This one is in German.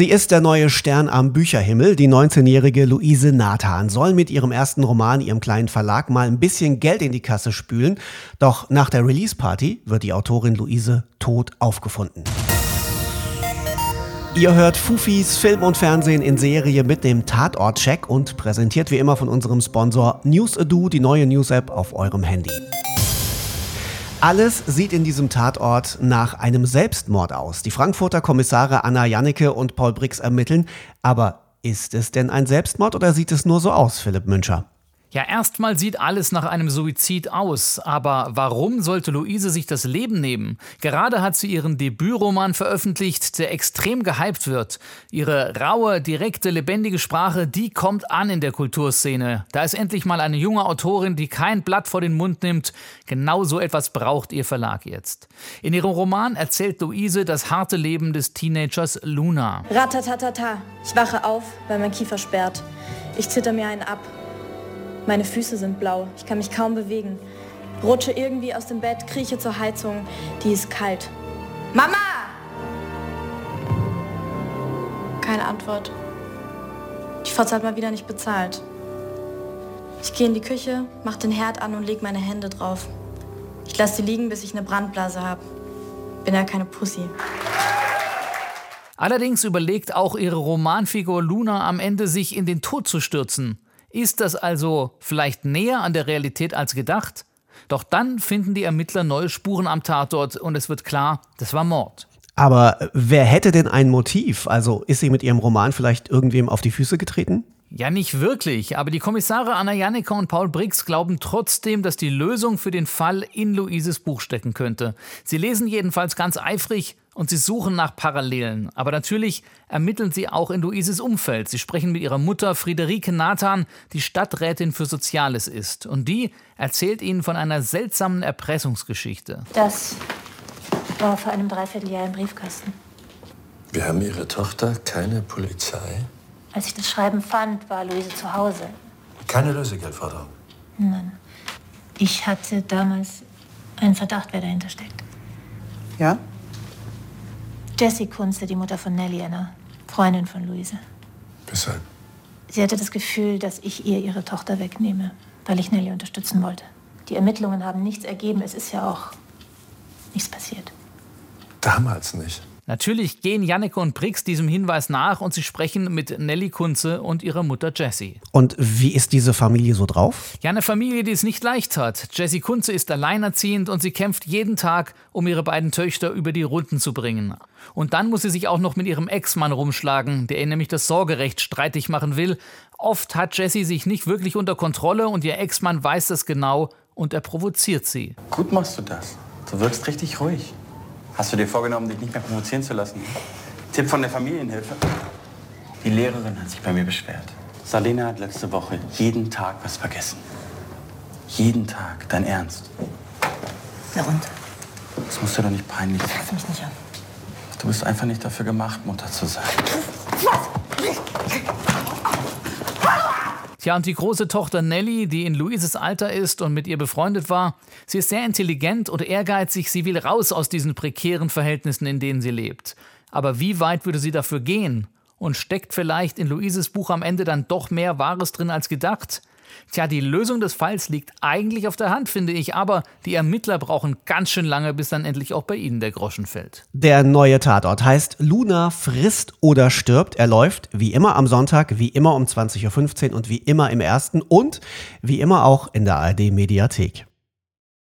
Sie ist der neue Stern am Bücherhimmel. Die 19-jährige Luise Nathan soll mit ihrem ersten Roman ihrem kleinen Verlag mal ein bisschen Geld in die Kasse spülen. Doch nach der Release-Party wird die Autorin Luise tot aufgefunden. Ihr hört Fufis Film und Fernsehen in Serie mit dem Tatort-Check und präsentiert wie immer von unserem Sponsor NewsAdo, die neue News-App auf eurem Handy. Alles sieht in diesem Tatort nach einem Selbstmord aus. Die Frankfurter Kommissare Anna Jannecke und Paul Brix ermitteln. Aber ist es denn ein Selbstmord oder sieht es nur so aus, Philipp Münscher? Ja, erstmal sieht alles nach einem Suizid aus, aber warum sollte Luise sich das Leben nehmen? Gerade hat sie ihren Debütroman veröffentlicht, der extrem gehypt wird. Ihre raue, direkte, lebendige Sprache, die kommt an in der Kulturszene. Da ist endlich mal eine junge Autorin, die kein Blatt vor den Mund nimmt. Genau so etwas braucht ihr Verlag jetzt. In ihrem Roman erzählt Luise das harte Leben des Teenagers Luna. Ratatatata. Ich wache auf, weil mein Kiefer sperrt. Ich zitter mir einen ab. Meine Füße sind blau, ich kann mich kaum bewegen. Rutsche irgendwie aus dem Bett, krieche zur Heizung, die ist kalt. Mama! Keine Antwort. Die Fotze hat mal wieder nicht bezahlt. Ich gehe in die Küche, mach den Herd an und leg meine Hände drauf. Ich lasse sie liegen, bis ich eine Brandblase habe. Bin ja keine Pussy. Allerdings überlegt auch ihre Romanfigur Luna am Ende, sich in den Tod zu stürzen. Ist das also vielleicht näher an der Realität als gedacht? Doch dann finden die Ermittler neue Spuren am Tatort und es wird klar, das war Mord. Aber wer hätte denn ein Motiv? Also ist sie mit ihrem Roman vielleicht irgendwem auf die Füße getreten? Ja, nicht wirklich, aber die Kommissare Anna Janneke und Paul Briggs glauben trotzdem, dass die Lösung für den Fall in Luises Buch stecken könnte. Sie lesen jedenfalls ganz eifrig und sie suchen nach Parallelen. Aber natürlich ermitteln sie auch in Luises Umfeld. Sie sprechen mit ihrer Mutter Friederike Nathan, die Stadträtin für Soziales ist. Und die erzählt ihnen von einer seltsamen Erpressungsgeschichte. Das war vor einem Dreivierteljahr im Briefkasten. Wir haben Ihre Tochter keine Polizei? Als ich das Schreiben fand, war Luise zu Hause. Keine Lösegeldforderung? Nein. Ich hatte damals einen Verdacht, wer dahinter steckt. Ja? Jessie Kunze, die Mutter von Nelly, eine Freundin von Luise. Weshalb? Sie hatte das Gefühl, dass ich ihr ihre Tochter wegnehme, weil ich Nelly unterstützen wollte. Die Ermittlungen haben nichts ergeben. Es ist ja auch nichts passiert. Damals nicht. Natürlich gehen Janneke und Brix diesem Hinweis nach und sie sprechen mit Nelly Kunze und ihrer Mutter Jessie. Und wie ist diese Familie so drauf? Ja, eine Familie, die es nicht leicht hat. Jessie Kunze ist alleinerziehend und sie kämpft jeden Tag, um ihre beiden Töchter über die Runden zu bringen. Und dann muss sie sich auch noch mit ihrem Ex-Mann rumschlagen, der ihr nämlich das Sorgerecht streitig machen will. Oft hat Jessie sich nicht wirklich unter Kontrolle und ihr Ex-Mann weiß das genau und er provoziert sie. Gut machst du das. Du wirkst richtig ruhig. Hast du dir vorgenommen, dich nicht mehr provozieren zu lassen? Tipp von der Familienhilfe. Die Lehrerin hat sich bei mir beschwert. Salena hat letzte Woche jeden Tag was vergessen. Jeden Tag. Dein Ernst. Na und? Das musst du doch nicht peinlich sein. Fass mich nicht an. Du bist einfach nicht dafür gemacht, Mutter zu sein. Tja, und die große Tochter Nelly, die in Luises Alter ist und mit ihr befreundet war, sie ist sehr intelligent und ehrgeizig, sie will raus aus diesen prekären Verhältnissen, in denen sie lebt. Aber wie weit würde sie dafür gehen? Und steckt vielleicht in Luises Buch am Ende dann doch mehr Wahres drin als gedacht? Tja, die Lösung des Falls liegt eigentlich auf der Hand, finde ich, aber die Ermittler brauchen ganz schön lange, bis dann endlich auch bei ihnen der Groschen fällt. Der neue Tatort heißt Luna frisst oder stirbt. Er läuft wie immer am Sonntag, wie immer um 20.15 Uhr und wie immer im ersten und wie immer auch in der ARD Mediathek.